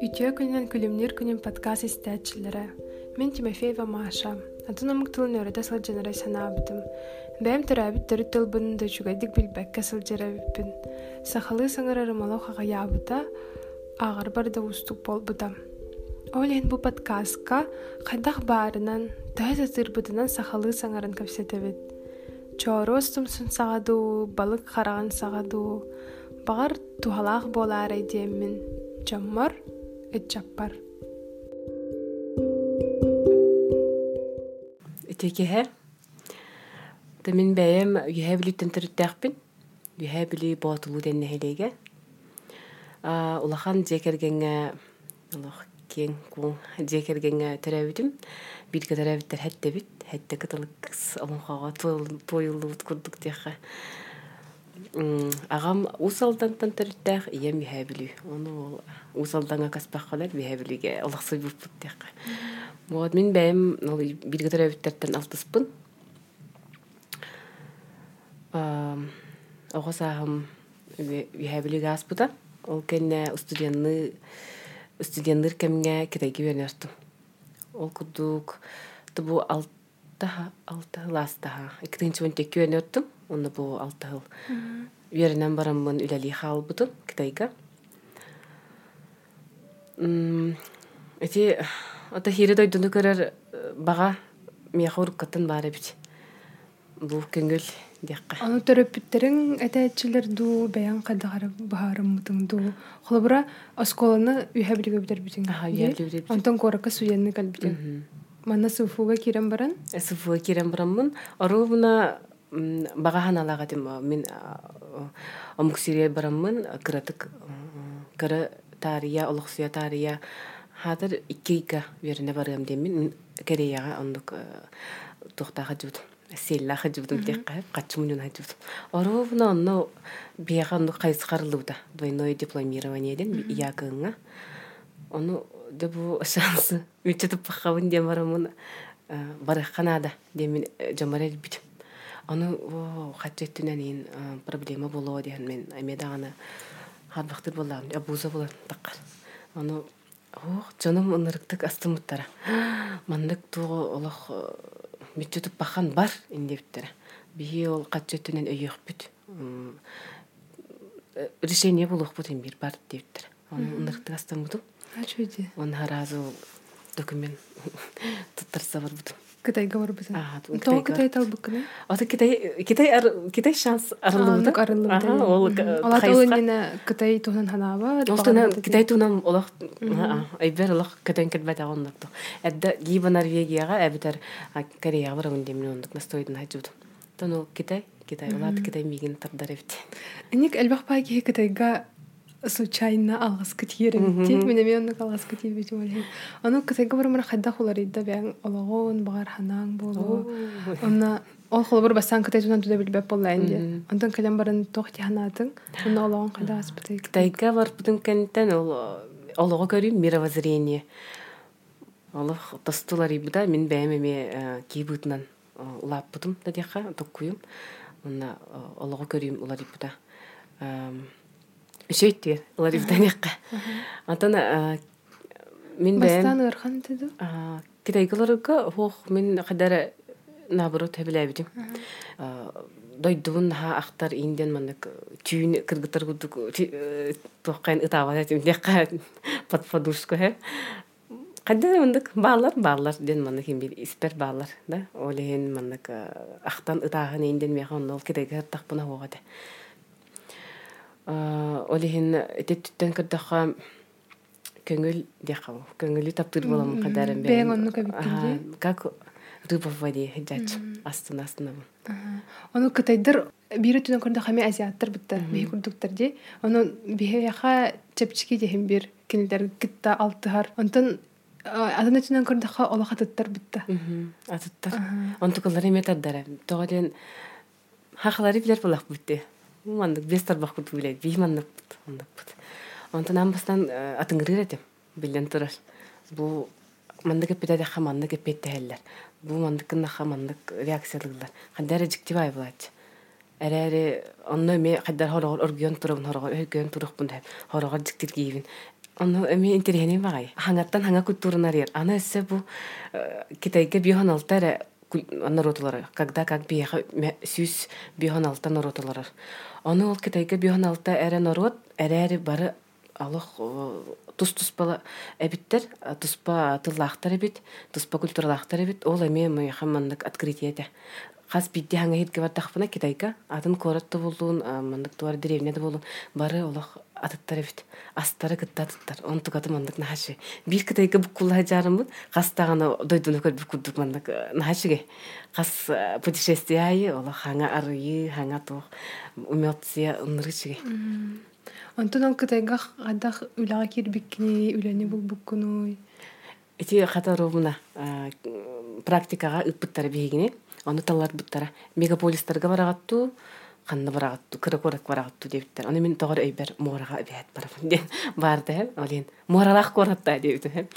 Үтіе күнінен күлімнер күнін подкаст истәтчілері. Мен Тимофеева Маша. Атын омық тылын өреді сылжанары санабытым. Бәйім түрәбіт түрі тыл бұнынды жүгәдік білбәкке қаға ябыта, ағыр барда устук болбыта. Олен бұл подкастқа қайдақ барынан, тәз атырбытынан сақалы саңарын көпсетебет. Чору ыстымсын сағаду, балық қараған сағаду, бағар тухалақ болар. Жаммар, этчаппар. Итекеһе. Та мин бәйем юһә билиттен төрүттәхпин. Юһә били ботулу денне хелеге. А улахан жекергенге улах кен кун жекергенге терәбитим. Бир катерәбиттер хәтте бит. Хәтте кытылык олонхага тойлубут курдук тиха. Агам усалдан төрүттәх ием юһә били. Оны усалданга каспахалар олахсый буппут тиха. Вот мин бәйем бир катерәбиттерден алтыспын. оҕосааһым үһэбилиги ааспыта ол кэннэ студенны студенныр кэмҥэ китайги үөнөстүм ол курдук тубу алтаха алтаһыл астаха иккитинчи уонтекки үөнөттүм онно бу алтаһыл үөрэнэн бараммын үлэлии хаалбытым китайга эти ота хири дойдуну көрөр бага миэха уруккаттан баара бит бу көңүл диэкка Аны төрөпүттерин этәчилер ду бәян кадагар баарым мытың ду. Холобра осколаны үһә билге битер битин. Аха, үһэ билге битер. Антон коракка суянны калбитин. Манна суфуга кирен баран. Сыфы кирен бараммын. Орубуна бага ханалага дим мен омуксире бараммын кыратык кыры тария олуксуя тария. Хатыр иккейка веріне барам демин кореяга ондук тухтага жудум сиэллаа хажуудам тиққаа qatчумунун хажууд оровно онно бияханду кайсқарлууда двойное дипломированиеден иягыңа ону дебу шанс үчетип бахавын демарамын бараханада демин жамарел бит. Ону хачеттинен ин проблема болоо деген мен амедагана харбахтыр болам абуза болар таккар ону ох жаным ынырыктык астымыттара мандык туго олох мүттүтүп бахан бар индебиттер бии ол катчөтүнен өйөкпүт решение булукпут бир бар дептер оны ынырыктык астамбутум Ачуйди. он харазу документ туттарса Кытайга бар битин. Ага, То. Кытай талбыкны. Ата Китай ар- Китай шанс арылыбыта. Андык арылым. Ага, ол Алат ол эне Кытай туһан ханаба. Ол тuna Китай тунам олох айбер олох кетен кетбет агондакты. Эдде либо Норвегияга эбитер Кореяга барамын демин ондук настойдун хажууд. Тон ол Китай, Китай олат Китай мигин тардар эбит. Эник элбах паги Кытайга случайно алгас китиренти. Мене мен онны алгас китир бит боле. Аны Кытайга бармана хадда хулар идда бәң олагон багар ханан болу. Онна ол холбор басан Кытай тунан туда билбеп болла инде. Ондан калам барын тохти ханатын. Онна олагон када аспытай. Китайга бар бутун кенттен ол олого көрүм мировоззрение. Олох тостулар ибуда мен кибутнан улап бутум да дияха токкуйум. Онна олого көрүм улар ибуда. Шөйттер улар ибуда дияха. Антана мен Бастан ырхан деди. китайгаларга хох мен кадара наоборот хэбилэбитим дойдубун ха ахтар инден маннык түйүн кыргытар гудук тохкайн ытаабат этим декка под подушку хэ. Кадда мындык баалар баалар ден бир испер баалар да? Ахтан инден ол хугата олehen этеттен кырдаха көңүл дияка көңүлү таптыр онну кабиттинди. как рыба в воде хеджач астына астына Оны Кытайдар бири түнөн көрдө хаме азиаттар бии курдуктар ди. Оны бие яха чепчики дехим бир кинилер гитта алтыхар. Онтон адына түнөн көрдө ха олаха тыттар битта. атыттар. Онтукалар эме тардара хахалары билер мандык бес тарбак кут билет би мандык мандык бут онтон амбастан атыңгырыр этим турар бу мандык эппете деха мандык эппетте хеллер бу мандыкын наха мандык реакциялыглар кандары жиктибай булач эрээри онно эме кайдар хорогор оргион турабын хорогор өргион турукпун деп хорогор жиктир киибин Ону эми интерени багай. Хангаттан ханга культурунар ер. Ана эссе бу китайга биохан алтар наротулары. Когда как биеха сүз биохан алта наротулары. Ону ол китайга биохан алта эре нарот, эре бары алох тус туспала эбиттер туспа тыллаахтар эбит туспа культуралаахтар эбит. Ол эме мыйха мандык открытиете хас бидди хаңа хитке баттахпына китайка. Атын коратты болуун мандык туар деревняда болуун. Бары олох атыттар эбит. Астары кытта атыттар. Он тугаты мандык нахаши. Бир китайка буккулла жарымбыт хастагана дойдуну көр буккулдук мандык нахашиге хас путешествие айы олох хаңа арыйы хаңа туох умёция ынырычыге Онтон ол кытайгах гадах үлага кирбиккини үлени булбуккунуй. Эти хатаровна практикага ыппыттар бигине, оны талар буттара мегаполистарга барагатту, ханна барагатту, кыракорак барагатту дептер. Аны мен тогор өйбер морага бет барабын ден барды, олен моралах коратта депти.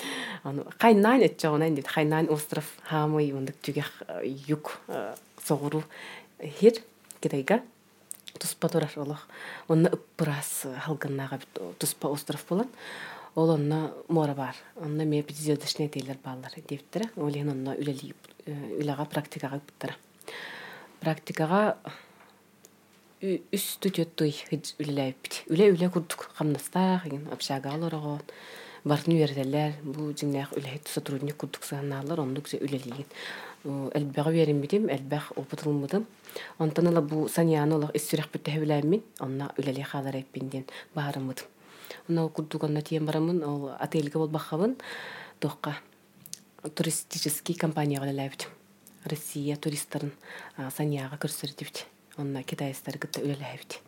Аны кайнайн этчогонан дет, кайнайн остров хамый ундык түгех юк согуру хир китайга туспа турар олох? Онна ыппырас халганнага туспа остров болан ол онна мора бар. Онна ме пятизердочный тейлер баалар дептер олен онна үлели үлага практикага буттара практикага үс түтөттүй үлеләйппит үле үле курдук хамнастаах еген общага олорого бартын үйерделер бу жиңнах үле сотрудник курдук санаалар ондук үлелиген элбэҕэ үөриммитим элбэх опытылмытым онтон ыла бу саньяаны олох иссүрэх бүтэһүлээммин онна үлэлии хаалар эппин диэн баарыммытым онна курдук онна тиен барамын ол отельге болбаххабын туохка туристический компанияга лэлээбит россия туристтарын саньяага көрсөрдүбит онна китайстар гыта үлэлээбит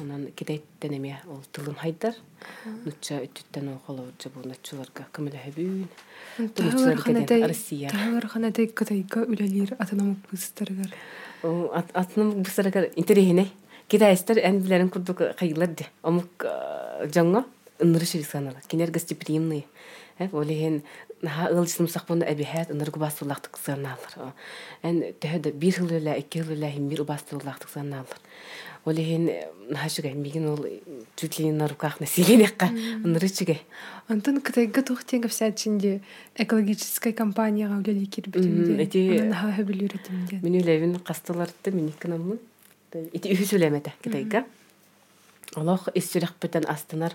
онан китайттен эме ол тылым хайдар нучча үттүттен околоржа бу нуччуларга көмөлөһөбүүн Россия. хана тек кытайга үлелир атанамык быстаргар атанамык быстаргар интерехине китайстар эн билерин курдук кайылар де омук жаңга ыныры шерисанала кинер олеген эн төһөдө бир бастуулактык сыанаалар олеген нахашыга мигин ол чуть ли на руках населенияка ынырычыге антон кытайга тухтенга вся чинде экологическая компанияга үлели кирбитимде эти наха билүретимде мен үлебин кастыларды миникканаммын ити үһүс үлемете китайга олох иссүрехпетен астынар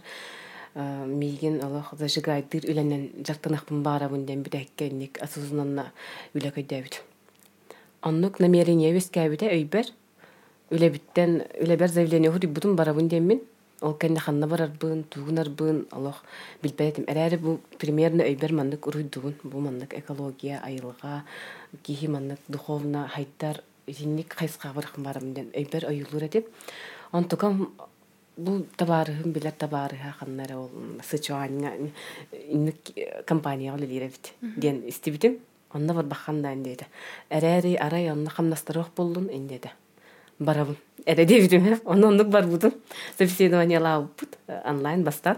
миигин олох зажигайдыр үленен жактанахпын баарабын ден битэккенник асуузунанна үлэкөйдөөбүт оннук намерение бескәбите өйбер үлебиттен үлебер заявление хуриббутун барабын деммин ол кэнне ханна барарбын тугунарбын олох билбетим эрээри бу примерно өйбер маннык уруйдугун бу маннык экология айылга кихи маннык духовно хайттар итинник хайска барахын барам ден өйбер өйүлур этип онтукам бу табаарыһын билер табаарыһа ханнара ол сычуанга инник компания ол лиребит ден истибитим. Онна бар бахандан деди эрээри арай онна хамнастарык болдун индеди барабын эре дебитим ону ондук барбутум собеседование лаабыппыт онлайн бастан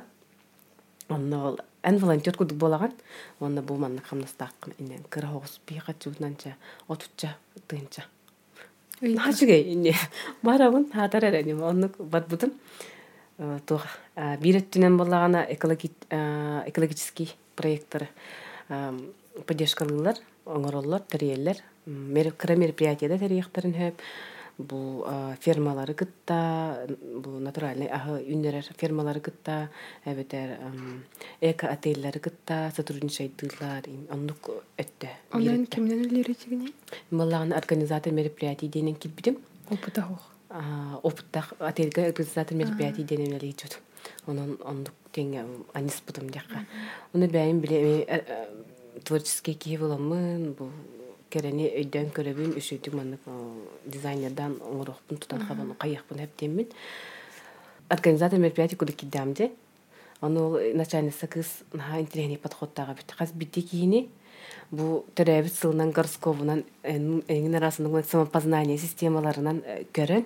онно ол эн волонтер кудук болаган онна бу манна хамнастааккын инен кыра хогус бийка чуутнанча отучча тыынча хачыгай инне барабын хатар эреним оннук барбутум туох бииреттүнен боллагана экологический проекттер поддержкалыылар оҥороллор тэриэллер кыра мероприятияда тэриэхтерин хөп бу фермалары гытта бу натуральный ахы үннерер фермалары гытта эбетер эко отельлары гытта сотрудничайдыылар оннук өттө онан кимнен үлеретигине баллаган организатор мероприятий денен килбитим опытахох опыттах отельге организатор мероприятий денен элейчут онон ондук теңе аниспутум дияка уну бәйим биле творческий киһи буламмын бу керени өйдөн көрөбүн үшүйтүк маннык дизайнердан оңорохпун тутан хабан кайякпын эптеммин организатор мероприятий кудук киддамде ону начальница кыз наха интересный подходтага бит каз битти кийини бу төрөбүт сылынан горсковунан эңин арасында самопознание системаларынан көрөн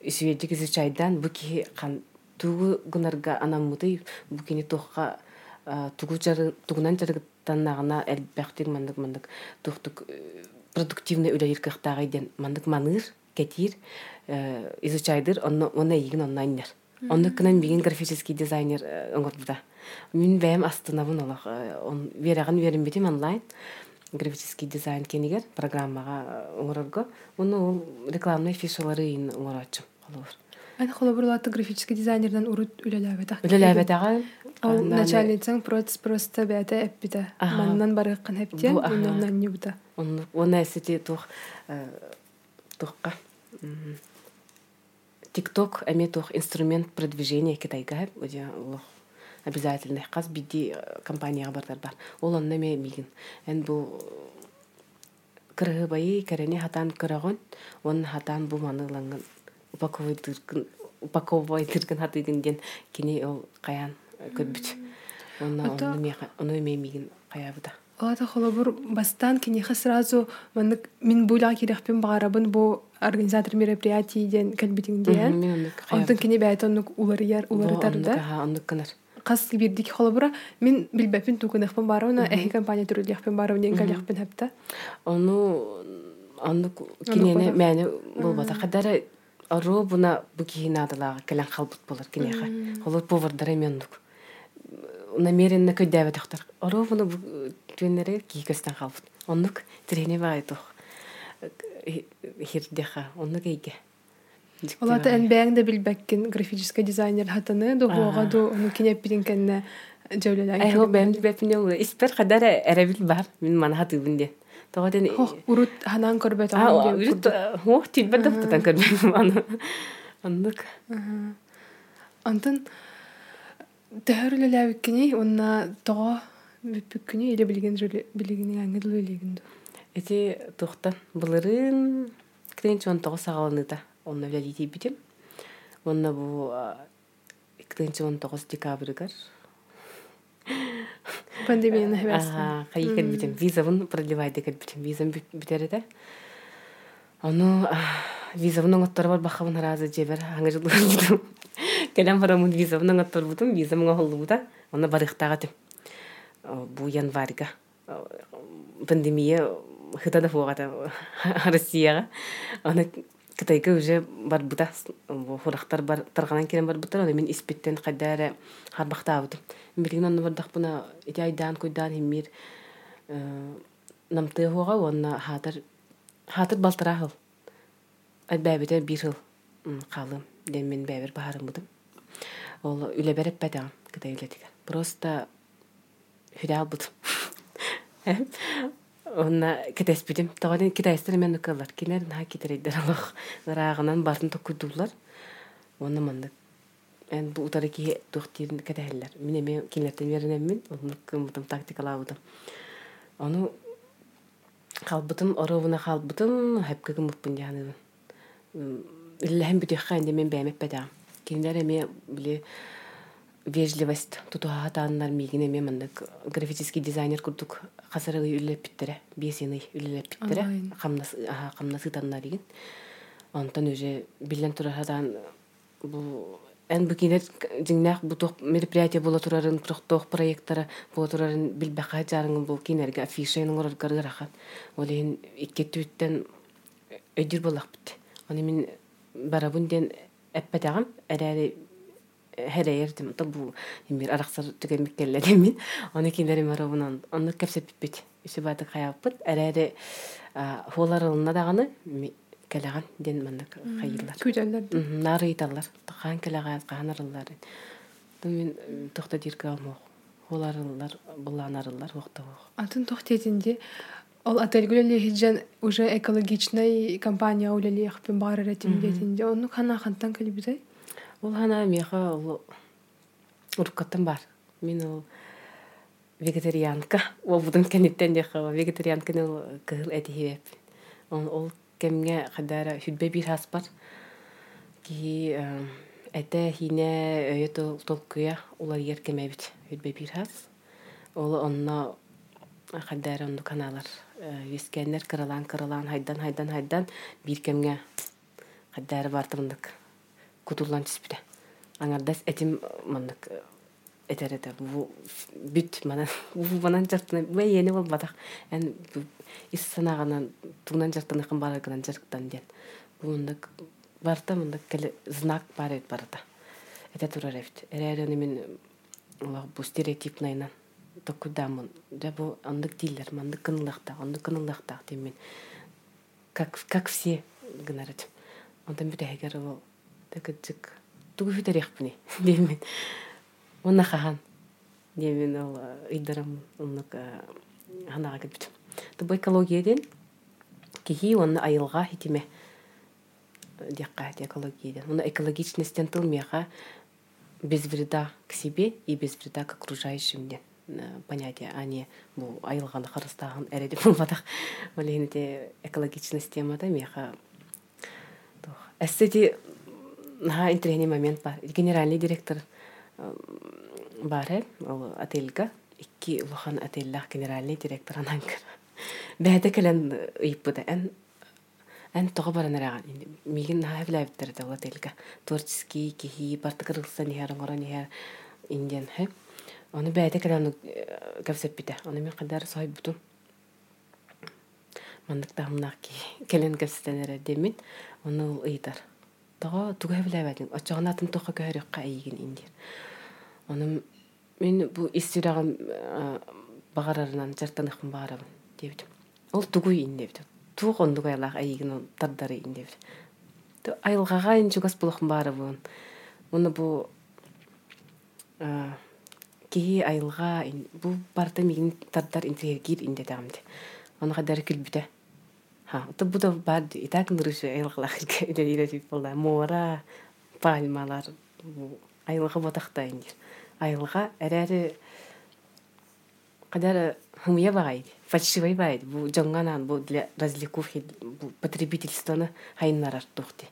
үсүөдүк изучайдан бу кихи кан тугу гунарга анаммыты бу кини тугу жары тугунан жарыгыттаннагына элбэхтик мандык мандык тухтук продуктивный үлэйиркахтаагайден мандык маныыр кетир изучайдыр онно онна ийгин оннайнер Онны кынан бигин графический дизайнер оңотбута. Мин бәм астынабын олақ. Он вераган верим битим онлайн графический дизайн кенигер программага оңорорго. Уну ол рекламный фишалары ин оңорочум. Олор. Аны холобурлаты графический дизайнерден урут үлеләбет. Үлеләбетага Ол начальницаң процесс просто эппите. Ага. Маннан Бу, ага. уннан не бута. Он он эсити тух тухка. ТикТок эме тух инструмент продвижения китайга уди улох обязательно каз биди компанияга бардар бар. Ол онна ме мигин. Эн бу кырыгы байы керене хатан кырагон, он хатан бу маныланган упаковайдыргын упаковайдыргын хатыгын ден кини ол каян көрбүт. Онна Ата- онна ме оны ме мигин каябыта. Олата холобур бастан кинеха сразу маннык мин буйлага кирехпин багарабын бу организатор мероприятий ден. Мен онны Онтон кини бәйт оннук уларыяр уларытар да. Ага, онны кынар. Кас бирдик холобура мин билбепин тукунехпин барауна эхи компания түрүлехпин барау ден калехпин хепта. Ону онну кинене мәне болбата. Кадары ору буна бу киинадылага келен халбут болар кинеха. Холот повардар эмендук. Намеренно буна бу түнере кийкестен халбут. Оннук тирене байтух. Хирдеха, оннук эйге. Олата эн бәң дә билбеккин графический дизайнер дугуга ду хо бәм бәпне ул. Испер кадары әрәбил бар. Мин мана хатыбын де. Тогаден Хох урут ханан көрбөт А, аны үрит хох тилбәдә тутан көрбәм аны. Оннук. Антын тәһәрлеләбиккини онна тоо бүппүккүни иле билген билигини аңгыл билигинду. Эти тухтан былырын кытынчы он тоғыз сағаланыда онна вялити битим. Онна бу кытынчы он тоғыз декабрьгар. Пандемияны. Ага, кайыкер битим. Визавын продлевай декер битим. Визам битереде. Ону визавын оңоттор бар бахабын разы жебер аңы жылы. Келем барамын визавын оңоттор бутум, визам оңолу бута. Онна барыктага тим. Бу январьга. Пандемия хытада фугата Россияга. Аны Кытайга уже бар бута. Бу хурактар бар тарганан келен бар бута. Аны мен испиттен кадары харбактабытым. Билген онны бардак буна ити айдан куйдан химмир намты хуга онна хатыр хатыр балтыра хыл. Бәбите бир хыл калым. Ден мен бәбер бахарым будым. Ол үле береп бәдәм Кытай үлетиге. Просто хүдәл будым. Онна кетес битим. Тагын китайстар мен нукалар. Кинер на китерейдер алах. Рагынан барын токудулар. Онна мандык Эн бу утары ки тухтирин тактикалабытым. Аны халбытым, оровына халбытым, хәпкә кымыппын яны. Мен. Кинләр эме биле вежливость тутуха тааннар мигин эме мандык графический дизайнер курдук хасарыгы үлелеп питтере, бесены үлелеп питтере, Онлайн. камнас аха камнасы таннар диген. Онтан уже билен турахадан бу эн букинер жиңнах бу тох мероприятие була турарын тох проекттары була турарын билбаха жарыңын бу кинерге афишаның орор гаргарахан. Олен икке түттен өдүр болак бит. Аны мин барабын ден эппетагам эрәри хәрәйердим. Та бу имир араксар түгән миккелләдем мин. Аны киндәре маравынан аны кәпсеп бит. Исе баты хаяппыт. Эрәри холарылына даганы кәләгән ден мандык хайыллар. Күдәлләр. Нары италар. Тахан кәләгән каһанарылар. Мен тохта дирке алмак. Холарылар, буланарылар вакыты вак. Атын тохтетинде ол отель хиджан уже экологичный компания улеле яхпен бар ретим детинде onu хана хантан калибидай. Ул хана меха ул уркаттан бар. Мин ул вегетарианка. Ул будын кенеттен де хава вегетарианка ул кыл эти хеп. Он ул кемгә кадара хүдбе бир хас бар. Ки эте хине тол толкуя улар ер кеме бит. Хүдбе бир хас. Ул онна кадара онду каналар. Вискеннер кырылан кырылан хайдан хайдан хайдан. Бир кемгә кадара бартымдык. Кутулан тиспиде. Аңардас этим мандык этерете бу бүт мана бу манан жартына бу ени бол батак эн ис санаганан тугнан жартына кым бар гынан жарктан ден бу мындык барта мындык келе знак бар эт барта это турар эбит эрээрэни мен олох бу стереотип токкудамын да бу андык дилер мандык кынылакта ондук кынылакта мен. Как как все гынарат онтан бит эгер ол текетик тугу фитерехпни деймен уна хахан деймен ол ыйдарам оннук ханага кепит тубу экологияден кихи онна айылга хитиме диакка экологияден уна экологичностен тылмеха без вреда к себе и без вреда к окружающим ден. Понятие, а не бу айылганы харыстагын эреди булбадак. Олейнете экологичность темада меха. Эссети на интерени момент бар. Генеральный директор бар, ол отельга икки улахан отельлах генеральный директор ананкар. Бәді кәлен ыйппыда ән ән тоғы баран араған. Мигин наһа биләбиттер дә отельга. Творческий кихи бартыкырылса нихер оңора нихер индиан хэ. Оны бәді кәлен кәпсеп бите. Оны мен қадар сой буту. Мандык тахымнақ ки кәлен кәпсетенер демин. Оны ул ыйтар. Тоға туга биләбәдин. Очоғын атын тоға көрөк кайгин индиан. Оны мен бу истираган багарарынан жартаныхын баарабын дебит. Ол тугуй индебит. Туг ондуг айлах айгын тардары индебит. Ту айылгага ин жугас булахын баарабын. Оны бу ки айылга бу барта мигин тардар интергир инде дагамды. Оны кадар күлбүтэ. Ха, бу да бар итак нурышы айылгалах иде иде дип болда. Мора, пальмалар, айылга ботакта индир. Айылга әрәре кадар хумия багайды. Фальшивый багайды. Бу жоңганан бу для развлекух бу потребительствоны хайнарар тухти.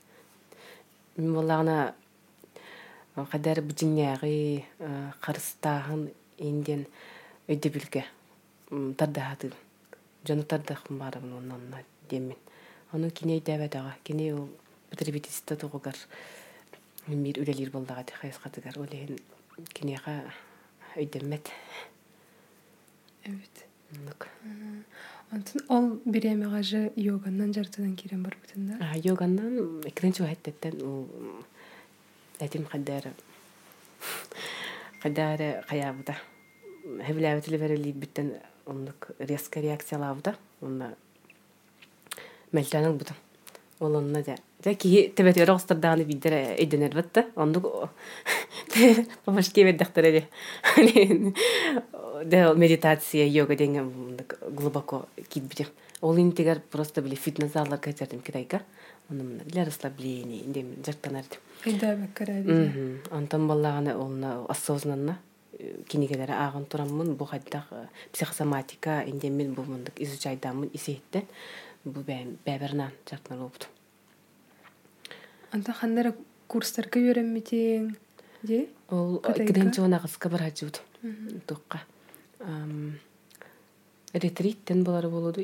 Кадар бутинягы карыстагын инден өйдө билге тардахаты. Жону тардахын барабын оннан демен. Оны кине дәбәдага, кине ул потребительство тугугар мир үлелер болдага хайскатыгар олен кинега өйдемет. Evet. Онтон ол биремега же йоганнан жартынан кирен бар бутында. А йоганнан хаттеттен ул этим каддар каддар каябыта. Хевләвет леверли биттен ондук резко реакциялабыта. Онна мелтанын бутан. Ол онна да. Да ки тебет yorogstardagını bildir edener batta. Onduk помашки веддахтар Да медитация, йога деген глубоко китбите. Ол интегар просто били фитнес заллар кайтердим китайка. Для расслабления, индем жактанар. Айда баккара. Антон баллаганы олна осознанно кинигелер агын тураммын бу хайдак психосоматика индем мен бу мындык изучайдамын исеттен бу бәбернан жактанар болду. Анда ханнара курстарга үйренмитең, де? Ол киденче она кыска бар хажууд. Тукка. Ретриттен болар болуду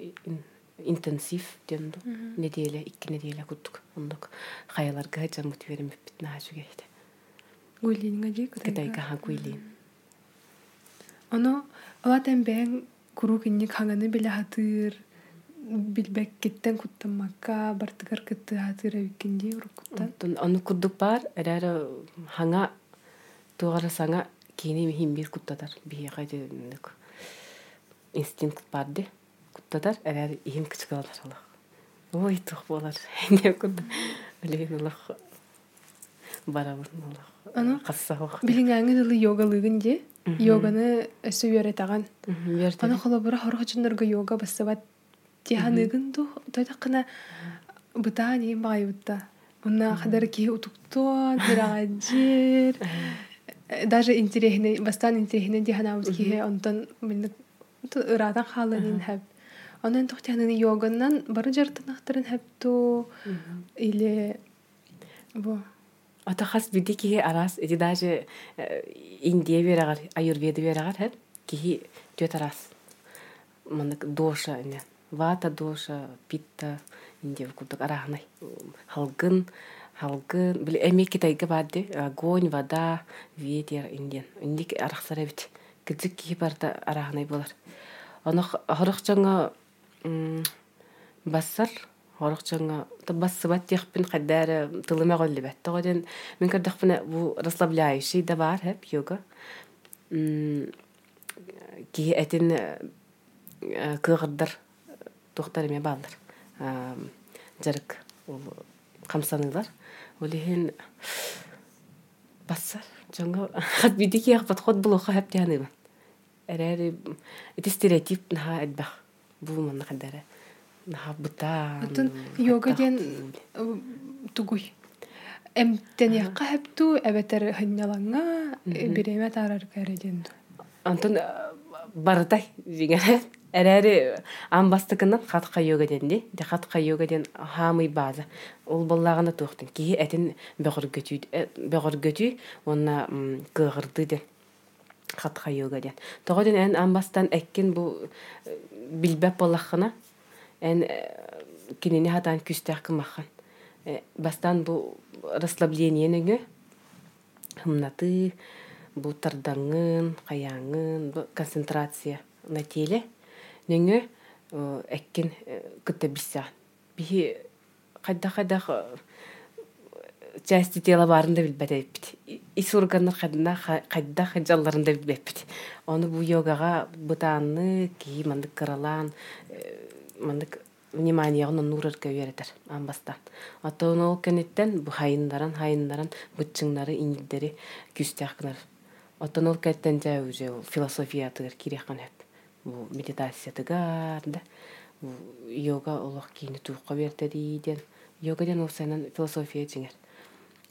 интенсив денду. Неделя, икки неделя куттук. Ондук хаяларга хажа мотиверим бит нажуге. Гуйлинга же Китайга ха гуйлин. Оно алатан бәң куру кинник ханганы биле хатыр билбек киттен куттамакка бартыгар кытты хатыр курдук бар, эрәре хаңа тугара саңа кини михим бир куттатар. Бие инстинкт барды. Куттатар, эрәре ихим кычкалар алах. Ой, тух болар. Не куд. Олеген алах барабын алах. Аны Кассах. билиңәңе дылы йогалыгын де. Йоганы өсө үйрәтәгән. Верте. Аны холобура хорохчыннарга йога бассабат тиһаныгын ду тойдаккына быта не байбытта. Уна хадар ки утуктуа дырагажир. Даже интересне, бастан интересне диханабыз ки онтон мен ыратан халынын хэп. Онан тохтяны йоганнан бары жартынахтарын хэпту или бу Ата хас биди ки арас эти даже Индия берагар, аюрведа берагар хеп ки төт арас. Мандык доша не. Вата доша, питта, Индия кудык арахнай. Халгын, халгын, били эми китайга барды, огонь, вода, ветер, Индиан. Индик арахсара бит. Кидзик ки барда арахнай болар. Аны хорох бассар, Хорохчаңа табассыбат тихпин каддара тылыма голлибат. Тогоден мен кырдахпына бу расслабляющий да бар хеп йога. Ки этин кыгырдар тухтар эме балдар. Жарык камсанылар. Олихин бассар. Хат бидики это стереотип. Бу мен каддара. Наха бутан. Атын йога ден тугуй. Яққа хэпту эбетер хыннялаңа биреме тарар кәреден. Антон барытай дигән. Әрәре амбастыкынан хатка йога денди. Де хатка йога ден хамый база. Ул баллагына тохтын. Ки этин бөгөр götü бөгөр götü онна кыгырды ден. Хатка йога ден. Тогоден эн амбастан эккин бу билбеп баллахына эн кинени хатан күстәк кымахан. Бастан бу расслабление нөңө хымнаты бу тардаңын, каяңын, концентрация на теле нөңө эккин кытта бисса. Бихи кайда кайда части тела барында билбетеппит. Ис органнар кайда кайда хаджалларында билбеппит. Оны бу йогага бутанны ки мандык каралан мандык внимание оны нурырга беретер амбастан. Атон ол кенеттен бу хайындаран хайындаран бытчыңнары иңилдери күстәкнер. Атон ол кеттен жа уже философия тыгыр кирекхан хеп. Бу медитация тыгар да. Йога олох кийини туукка берте дейден. Йога ден ол сенен философия жиңер.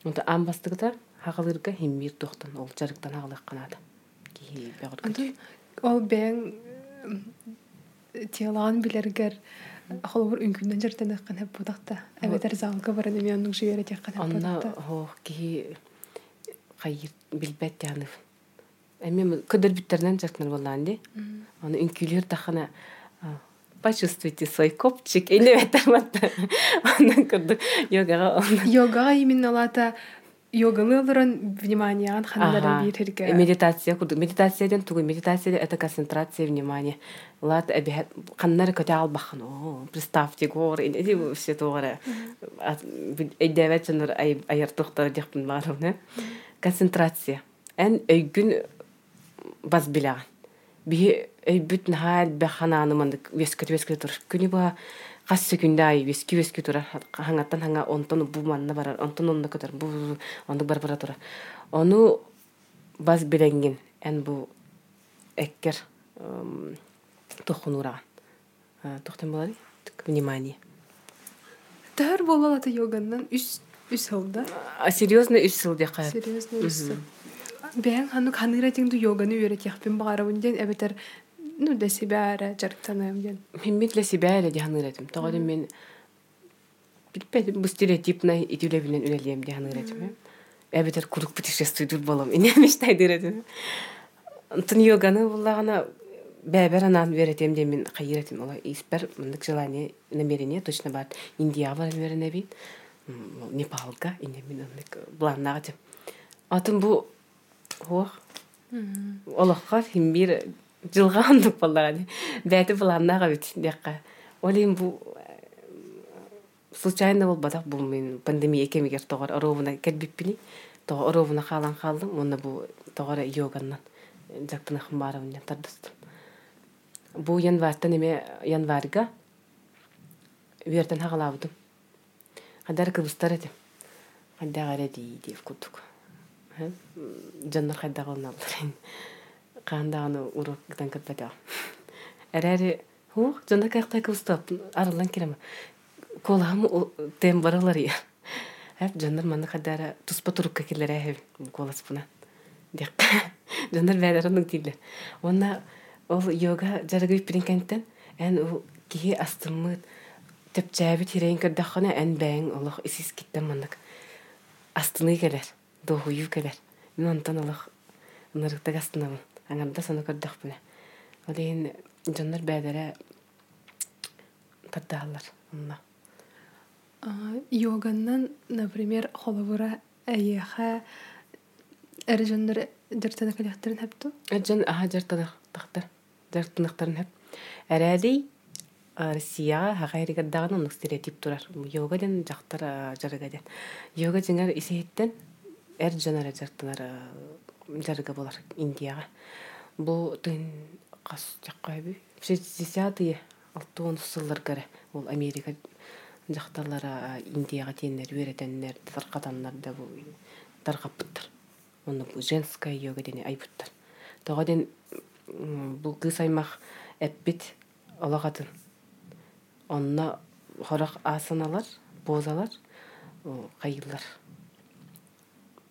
Онда амбастыгда хагылырга химмир тохтан ол жарыктан. Ки бегор. Ол бен телаан билергер холовор үңкүндөн жартан аккан хеп будакта. Эбетер залга баран эми анның жүйере теккан хеп Онна будакта. хох ки хайыр билбет яны. Эми көдөр биттерден жартнар болан ди. Аны үңкүлөр тахана почувствуйте свой копчик и не ветаматта. Онна кырды йогага Йогага именно лата йогалы олорон вниманиያን ханнарын бир хэрэг. Медитация курдук. Медитацияден тугу. Медитация это концентрация внимания. Лат эбихет каннар көтө албахан. О, представьте гор. Иди все тоора. Эдевет чыныр айыр тухтар дихпин барым, Концентрация. Эн өйгүн баз билаған. Би өйбүт нахал баханааны мандык вескет вескет тур. Күнү ба кассы күндө ай вески вески тура. Хаңаттан хаңа онтон бу манна барар. Онтон онна көтөр. Бу ондук бар бара тура. Ону баз биленген. Эн бу эккер тухунураган. Тухтан болады? Внимание. Тар болалата йоганнан үс үс хылда. А серьезно үс сыл дия кая. Серьезно үс. Бәң хану ханыра теңду йоганы үйрәт яхпин багарабын ден эбетер ну да себя ара жарктаным ден. Мен для себя эле диһанырэтим. Тоҕодун мен билбедим бу стереотипный итүлебинен үлелием диһанырэтим. Эбетер курук путешествуйдур болом. Ине мечтайдыретим. Тын йоганы буллагана бәбер анан веретем де мен кайыретим. Ола испер мындык желание, намерение точно бар. Индия бар верене бит. Непалга, ине мен ындык бланнага. Атын бу Ох. Олохқа химбир жылгаандык боллага. Бәти буланнага бит дякка. Олим бу случайно болбадак бу мен пандемия кемигер тогор оровуна келбиппини. То оровуна халан халдым. Онда бу тогор йоганнан жактына хымбарым тардыстым. Бу январьтан эме январьга вертен хагалабдым. Хадар кыбыстар этим. Хадда ди дип кутук. Жаннар хайда Кандаганы уроктан кытпата. Эрәри ху жанна кайыкта кыстап арылан керем. Коламы тем баралар я. Хәп жаннар маны хадара туспа турукка келер әһе колас буна. Дек. Жаннар бәдәрнең тиле. Онна ол йога жаргы пиринкәнтен ән ул кие астымы тепчәби тирән кырдахана ән бәң Аллах исис киттен мандык. Астыны келер. Дохую келер. Мен онтан Аллах нырыктак астынамын. Аңарда саны көрдөх бүле. Олейін жаннар бәдәрә тардағалар. Онна. Йоганнан, например, холовура әйеха әрі жандар жартана каляқтарын хэпту? Аха жартанақтар. Жартанақтарын хәп. Әрәли Россияга хагайригардаган онук стереотип турар. Йога ден жактар жарыга ден. Йога жеңер исеһиттен эр жанара жартылар жарыга болар Индияга. Бу тын кас жаккайбы. 60-е алтуон сыллар гары. Ол Америка жакталара Индияга тиеннер үйрөтеннер, таркатаннар да бу таркаппыттар. Оны бу женская йога дене айбыттар. Тога ден бу кыз аймак эппит олагатын. Онна хорак асаналар, бозалар, кайылар.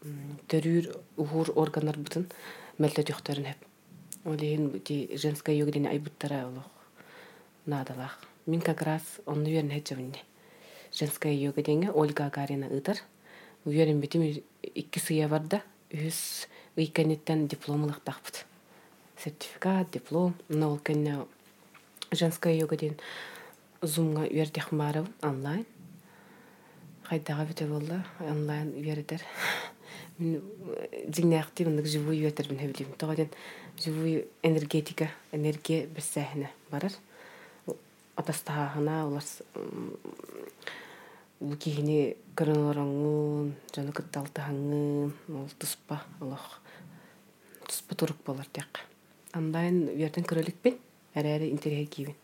Төрүр ухур органнар бутын мәлле төхтөрүн хеп. Олейин ти женская йога дене айбыттара олох. Надалах. Мин как раз онны верен хеджавынне. Женская йога дене Ольга Гарина ытар. Уверен битим икки сыя барда. Үс уиканеттен дипломылык тахпыт. Сертификат, диплом. Но ол кенне женская йога ден зумга үйердех марабын онлайн. Хайдага бите онлайн үйердер. Мен жигнэхти мындык живую үйертер мен хевлим. Тоҕоден живую энергетика, энергия бессэхине барар. Атастаахана олар кихини көрөнөрөңүн, жаны кытталтаһаңын, ол туспа, олох туспа турук болар тек. Онлайн үйерден көрөлүкпен, әрәре интерьер кийбин.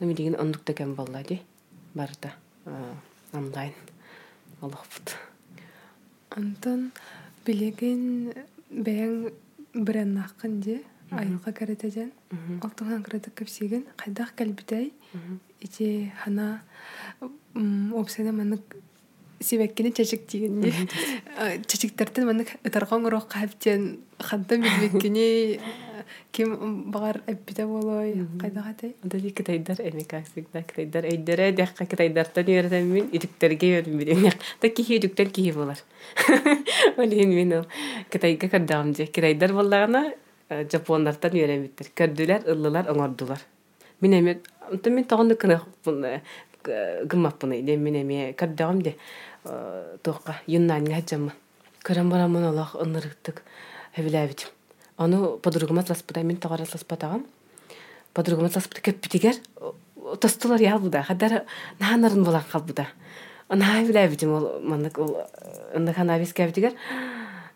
Нами деген ондук деген болла ди. Барда онлайн олохпут. Антон билеген бәяң бірәннаққын де айылға кәрәтәден. Алтыңан кірәтік көпсеген қайдақ кәлбітай ите хана опсайна манық себәккені чәчік дегенде чәчіктерден манық ытарған ұрық қәптен хантан билбеккені ким бағар әппіте болой Онда ди китайдар эми как всегда китайдар эйдере дякка китайдартан идүктәргә йөрдем билем. Та кихи идүктәр кихи булар. Олин мин ул китайга кадам же. Китайдар буллагына жапоннардан үйрәм биттер. Көрдүләр, ыллылар, оңордулар. Мин эми мин тагын кына буны. Дем мин эми кадам де тоққа юннанга хаҗаммын. Көрәм барамын Аллах ынырыктык. Хевләбит. Аны подругама сласпыта мин тагара сласпатагам. Подругама сласпыта кеппитигер. Тостулар ял буда. Хадар нанарын булан калбуда. Ана хевләбит ол мандык ол ында хана бис кеппитигер.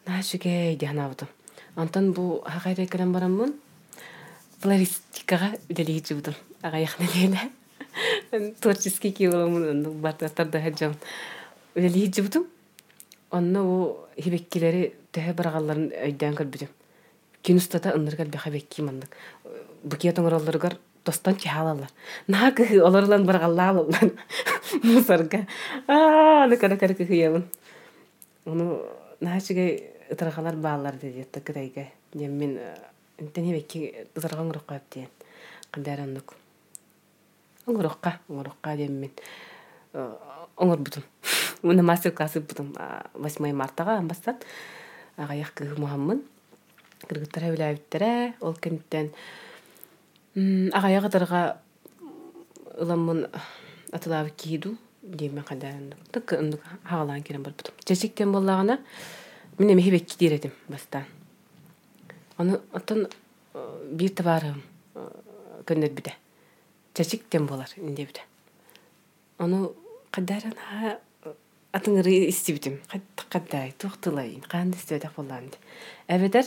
Нашыге дияна бутум. Антон бу хагайда керем барамын. Флористикага үдәлиһи жибудум. Ага яхна леле. Творческий киоламын бартаттарда хаджам. Үдәлиһи жибудум. Онно у хибеккилери төһө барагалларын өйдән көрбүдүм. Кинустата ынныргар бәхә бекки мандык. Букия тоңоролларгар достан чахалалар. Наг оларлан барагаллалар. Мусарга. Аа, аны кара кара кыямын. Ону наачыга ытаргалар баалар dedi тыкырайга. Дем мен интен хибекки ытарган рукка диен. Кындараннык. Оңорокка, оңорокка дем мен. Оңор бутум. Муна мастер классы бутум 8 мартага амбастан. Агаяк. Кыргыттар хәвләбиттерә, ол кенттен агаяга тарга ыламмын атылабы киду дейме кадан. Тык ындык хагалан керен бар бутум. Чечиктен боллагана мен эми хебек кидередим бастан. Аны атын бир табарым көннөр биде. Чечиктен болар инде биде. Аны кадарана атыңыры истибитим. Каддай, тухтылайын. Канды истебедек болланды. Эбедер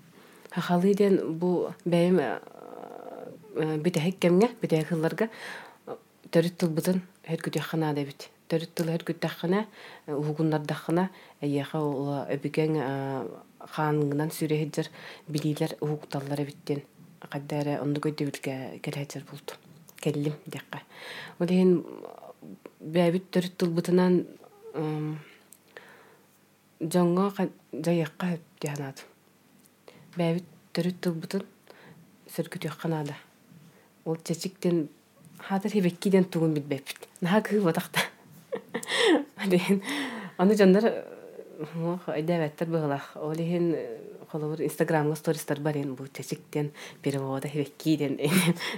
аттазын. Хахалыден бу бәйім битәһек кемгә, битәһек хылларга төрүт тылбытын һәр күтә хана да бит. Төрүт тыл һәр күтә хана, угуннар да хана, әйәхә ул әбигән ханыңнан сүрәһәҗер билиләр угукталлар биттен. Каддәре онды көйдә билгә булды. Бәбит төрүт тылбытын сөркүтүк канада. Ол чечиктен хатыр хибеккиден тугун билбеппит наха кыы батакта аден аны жандар айдабаттар быгылах олихин холовур инстаграмга стористар барин бу чечиктен перевода хибеккиден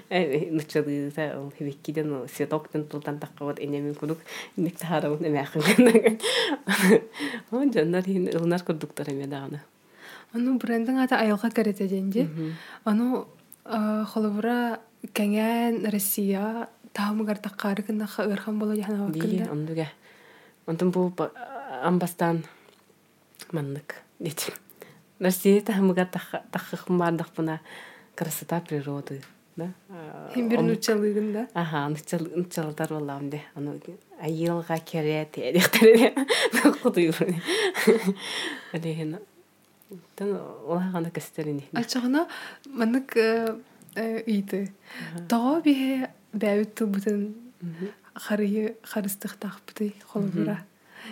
нучалыыта ол хибеккиден светоктен тултан такка вот энемин кудук ник тахарабын эмяхын он жандар хин ылнар курдуктар эме даганы Ону брендин ата айылга керете денди. Ону холовура кеңен Россия таамыгар таккары кына ырхан боло яхана ондуга онтон бу ба- амбастан маннык дит Россия тахмыга таххым бардахпына красота природы да Хим бир нучалыгында. Аха, нычал нычалдар боллам де. Аны айылга кере тедиктере. Кудуйру. Алехин. Тан улахана кестерини. Ачагына манык ыйты. Тоо бие бәүт тубутын харыйы харыстык тахпыты холбура.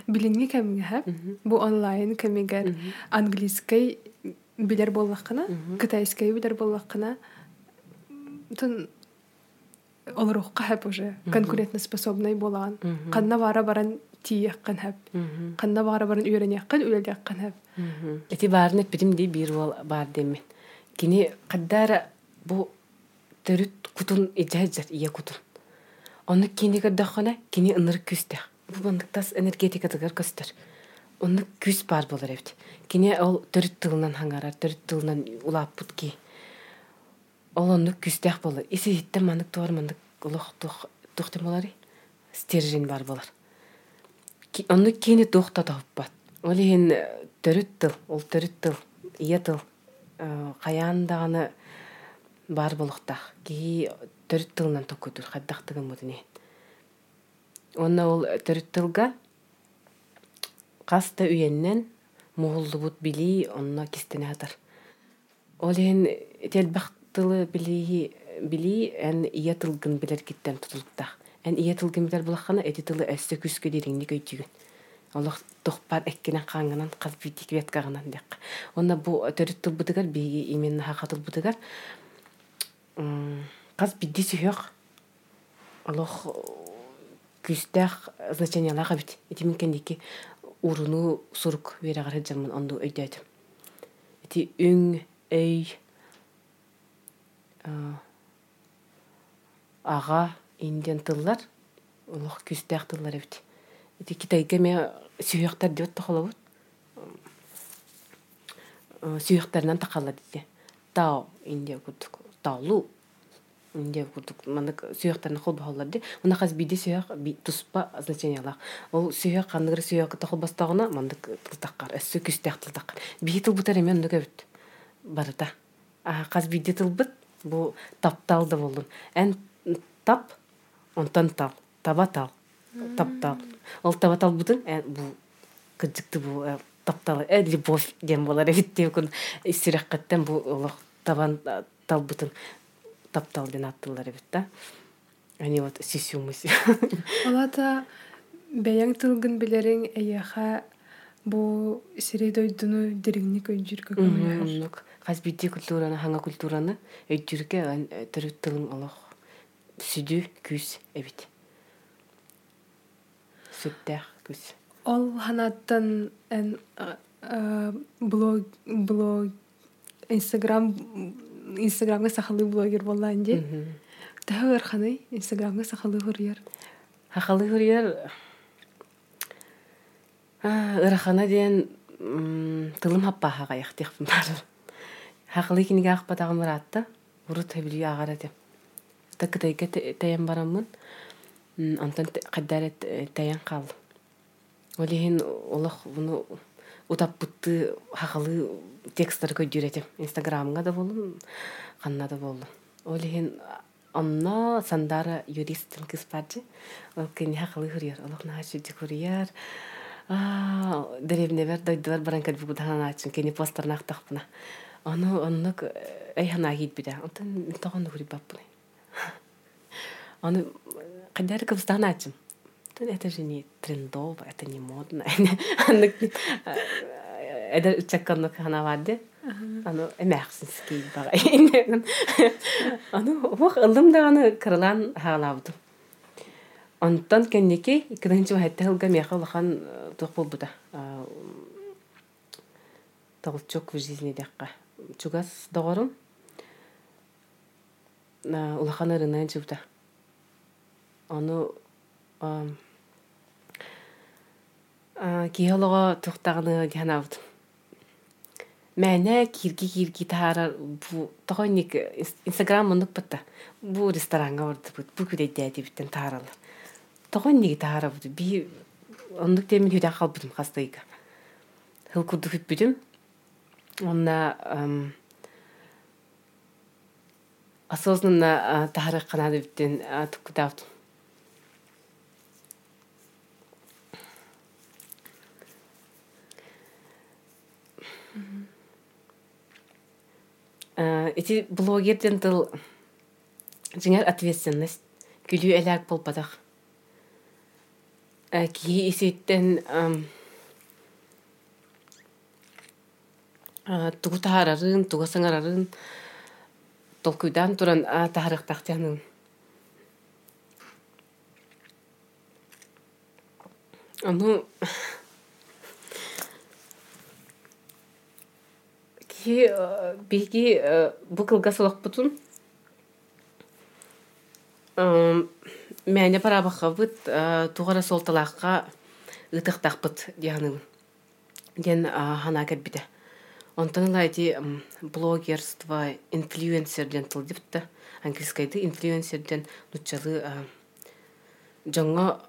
Билинги кемге. Бу онлайн кемегер английский билер боллакына, китайский билер боллакына. Тун олорукка хәп уже конкурентно способный болан. Канна бара баран тияккан хәп. Канна бара баран үйренеккан, үлеляккан хәп. Эти баарны пирим ди бир бол бар демен. Кини каддара бу төрүт кутун ижажар ия кутун. Оны кини гадахана кини ыныр күстә. Бу бандыктас энергетика тыгар көстөр. Оны күс бар болар эбит. Кини ол төрүт тылынан хаңарар, төрүт тылынан улап бутки. Ол оны күстәк болар. Исе хитте манык тор манык улох тух тухтым болар. Стержень бар болар. Кини тухта таппат. Ол ен төрүт тыл, ол төрүт тыл, ия тыл. Каян даганы бар болуктах. Ки төрүт тылынан токутур хаддактыгын мудыне. Онна ол төрүт тылга каста үйеннен мууллубут били онна кистене атар. Ол ен телбактылы били били эн ия тылгын билер киттен тутулуктах. Эн ия тылгын билер булахана эти тылы эссе күскө диринни көйтүгүн. Олох тохпар эккенен каңынан каз битик вет кагынан дек. Онна бу төрүт тыл бутыгар биги именно хакатыл бутыгар каз бидди сүйөк. Олох күстэх значениялага бит. Эти минкен дики уруну сурук вере гара жамын онду өйдөтүм. Эти үң, өй, ага, инден тыллар, олох күстэх тыллар бит. Эти китайга ме сүйөктөр деп тохолобут. Сүйөктөрүнөн такалла дите. Тао индия курдук. Таолу Инде курдук мандык сүйөктөрүн хол бахаллар ди. Уна хаз биди сүйөк туспа значениялар. Ол сүйөк кандыгыр сүйөк тохол бастагына мандык тылтаккар, эссе күстэх тылтаккар. Би тыл бутар эмен нуга бит. Барыта. Каз биди тыл бит бу таптал да болдун. Эн тап онтан тал, таба тал, таптал. Ол таба тал бутун, эн бу кыджыкты бу э, таптал, э любовь дем болар эбит деп күн истираккаттан бу олох табан э, тал бутун таптал ден аттылар эбит да. Они вот сисюмыс. Олата бәяң тылгын билериң эйяха бу сире дойдуну диригни көйжүркө көмөлөр. Культураны, ханга культураны өйдүркө төрүт тылың олох сүдү күс эбит. Сүттэх күс. Ол ханаттан эн а, а, блог блог Инстаграм Инстаграмга сахалы блогер боллан ди. Тәһәр ханы Инстаграмга сахалы хурьер. Хахалы хурьер ырахана м, тылым хаппаха гаяктык бар. Хахалы киниге баратта. Уру табили агара деп. Такытайга таян барамын. М, Антон каддарет таян кал. Олихин олох буну утаппытты хахалы тексттер көйдүретем. Инстаграмга да болун, канна да болун. Олихин онно сандара юристтин кыз баржы. Ол кени хакылы хурьер, олох нахачы хурьер. Аа, деревне бер дойдулар баран калбы бутана ачин кени постерна актакпына. Ону оннук эй хана гид биде. Онтон тогон хури баппына. Кыбстан ачин. То это же не трендово, это не модно. Оннук это чакканнук хана варде. Аны эмэхсинский бага. Аны ох ылым даганы кырылан хаалабды. Онтан кеннеки икенче хәтта хылга мяха лахан тох булбуда. Толчок в жизни дякка. Чугас догорум. На улахан рына жубда. Аны киһолого тухтаганы дианавд. Мәне кирги кирги таарар бу инстаграм мындык батта. Бу ресторанга барды бут бу күдәдә диптен таарал. Тохойник таарар би ондук темен хүдә халбытым хастайга. Хыл курду. Онна осознанно таарак канады. Эти блогерден тыл жеңер ответственность күлүү элак болбадах. Ки исеттен тугу таарарын, туга саңарарын толкуйдан туран таарыктактанын. Ану биги бу кылга солокпутун мәне парабахабыт тугара солталакка ытыктакпыт дианым ден хана кәббите онтон лайти блогерство инфлюенсер ден тылдипта английскайды инфлюенсер ден нучалы жоңго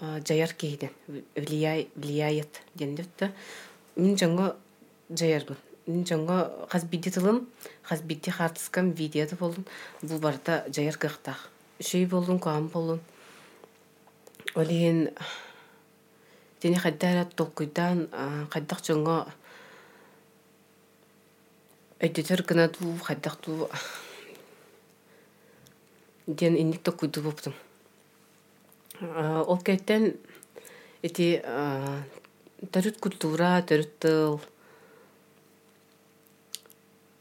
жаяр кейден влияет ден дипта мин жоңго жаярбын жоңго хасбидди тылым хасбидди хартыскам видеода болдун бу барда жаяр кыктах шүй болдун куам болдун олиин тени хаддара толкуйдан кайдак жоңго өйдөтөр гына туу хайдак туу ден инник боптум. Ол кеттен эти төрүт культура төрүт тыл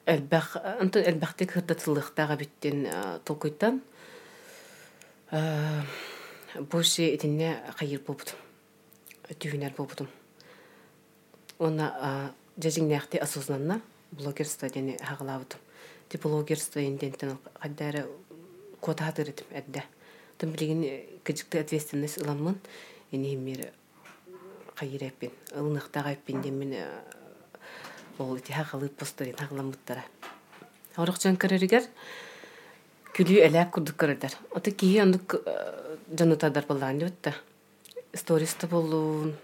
элбах антон элбахтык хырдатылыктага биттен толкуйттан. Боши этинне хайыр болбут түйүнер болбутум онна жажиңнахти осознанно блогерство дене хагалабытым ти блогерство индентен каддары котадыр этим эдде тым билигин кыжыкты ответственность ыламмын эни мир хайыр эппин ылныктага эппин демин ол ити хагылып постарин хагаламыттара орукчан көрөрүгер күлүү элек курдук көрөрдөр ота кии ондук жанутадар боллаан дебетта сториста болуун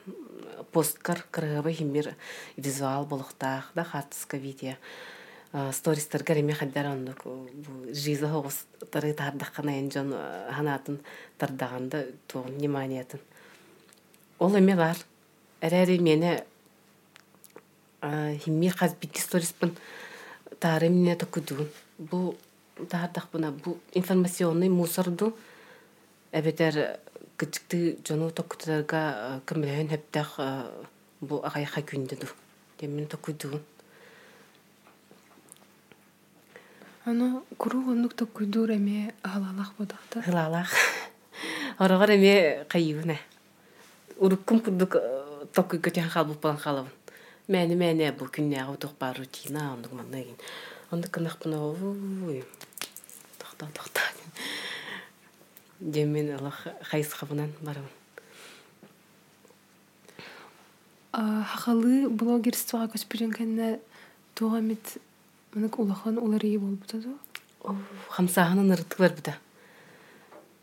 посткар кырыгыба химир визуал болохтаах да хатыска видео. Стористер эми хаддар ондук бу жиза хогус тары тардаккана эн жон ханатын тардаганда тугун вниманиятын. Ол эме бар. Эрери мени химми хаз битти сториспын тары мне токудун бу таардахпына бу информационный мусорду эбетер кычыкты жону токутарга кымлээн хэптэх бу агайха күндөду демин токуйдуун Аны куру оннук токуйдуур эме халалах бодахта. Хылалах. Орогор эме кайыуна. Уруккум курдук токуй көтен халбып балан халабын. Мәне мәне бу күннәгә утык бар рутина ондук манда ген. Ондук кынак буна ой. Тохта тохта. Демен Аллах хайс хабынан барам. Хахалы блогерствоға көспүрен кэннэ туға мит мынык улахан улар ии болбута да. Хамсаһанын ырыты бар буда.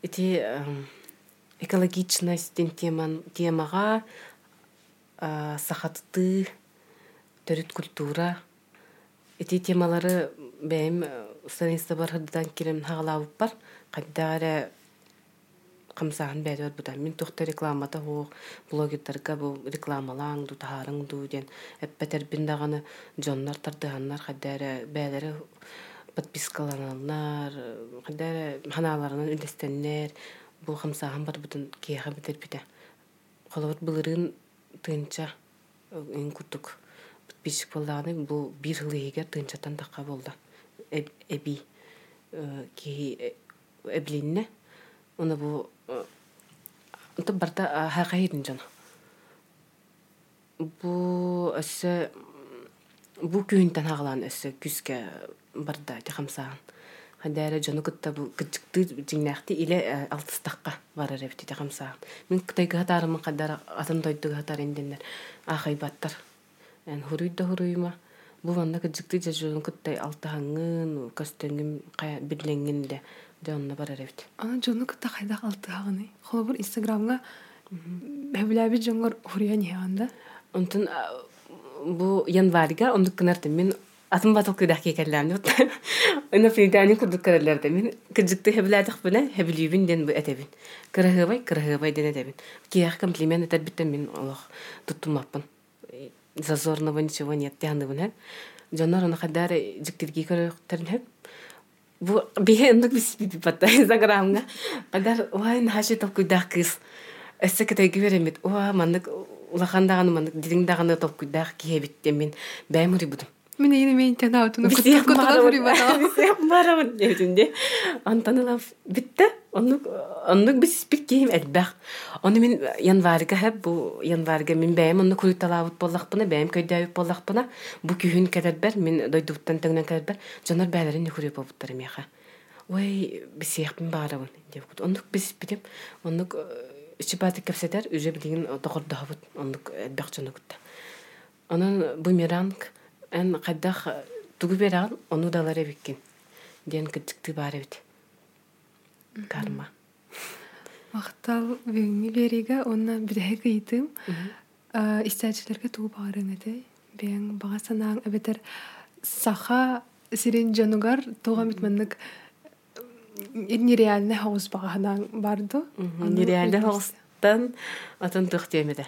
Эти экологичность темага сахатты төрүт культура эти темалары бэйм страниста бар хырдан кирем хагалабып бар кайдагара камсахан бәдер бута мин тухта рекламата ху блогердарга бу рекламалаң ду таарың ду ден эппетер биндаганы жоннар тардыганнар кайдагара бәдери подпискаланалар кайдагара ханаларынан үлестеннер бу камсахан бар бутун киэха битер бите холобут былырын тыынча ин курдук бишик боллаганы бу бир хылыгер тынчатан такка болду. Эби ки эблинне уна бу онто барта хакайдын жана бу өссө бу күүнтен хагалан өссө күскө барда тихамсаан. Хадара жону кытта бу кычыкты жиңнахти иле алтыстакка барар эбити тихамсаан. Мен кытай гатарымын кадара атын тойду гатар инденнер ахай баттар. Эн хуруйда хуруйма бу ванна кычыкты жажуун кыттай алтахаңын көстөңүм билеңин де жонна барар эбит. Ана жону кытта хайдак алтыагыны холобур инстаграмга бэбилээби жоңор хурия ниһаанда онтун бу январьга ондук кынарты мен атын батыл кыдах кекерлерни ына фидани курдук каралерде мен кыжыкты хебилядык бина хебилибин ден этебин кырыгыбай кырыгыбай ден этебин киях комплимент этер биттен мен олох туттумаппын. Зазорного ничего нет тяндыбын хэ жонор оны кадары жиктирги көрөктерин хэ бу бие ондук бис би батта инстаграмга кадар ой нахаши топ куйдах кыз эссе кетей гиберемит уа мандык улахандаганы мандык дилиңдаганы топ куйдах киебит мен баймури будум мен эйне мен танаутуну Бисех барабын дебитинде антаныла битте оннук оннук бис бик кийим элбэх оны мен январьга хэп бу январьга мен бэйм онну куйталаабыт боллахпына бэйм көйдөөбүт боллахпына бу күһүн кэдербер мен дойдуттан тыңнан кэдербер жонор бээлерин нүкүрү болбуттар меха ой бисехпин барабын деп оннук бис битим оннук үчү баты кепсетер үже билигин тохордоһобут оннук элбэх жонукутта онун бумеранг эн кайдах тугу берагын ону далар эбиккин. Диэн кычыкты баар эбит. Карма. Мактал беңи берига онна бидэһэ кыйтым истәчилерге туу баарың эте бең бага санаң эбетер саха сирин жонугар туга митманнык нереальный хаус баганаң барды. Нереальный хаустан атын тух темеде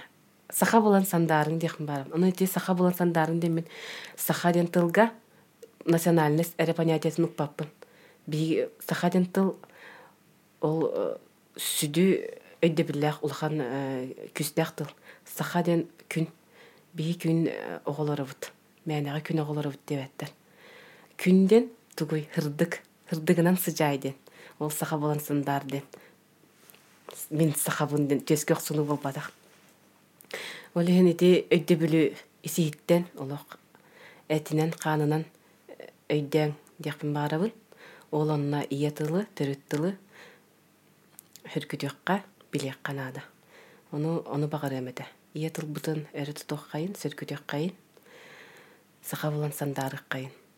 саха булан сандарың диэхин барам ону ити саха булан сандарың демен саха ден тылга национальность эре понятиятын укпаппын. Би саха ден тыл ол сүдү өйдө биллах улахан күстэх тыл. Саха ден күн би күн оголорубут мээнега күн оголорубут дебеттер. Күнден тугуй хырдык. Хырдыгынан сыжайден ол саха булан сандар ден. Мен сахабын ден төскөх суну болбадах. Олиһин ити өйдө бүлү исииттен олох этинен хаанынан өйдөң диэхпин баарабын ол онна иятылы төрүттылы хүркүтүөхка билиэх канаада ону ону багар эмете иятылбытын өрү тутуох кайын сөркүтүөх кайын саха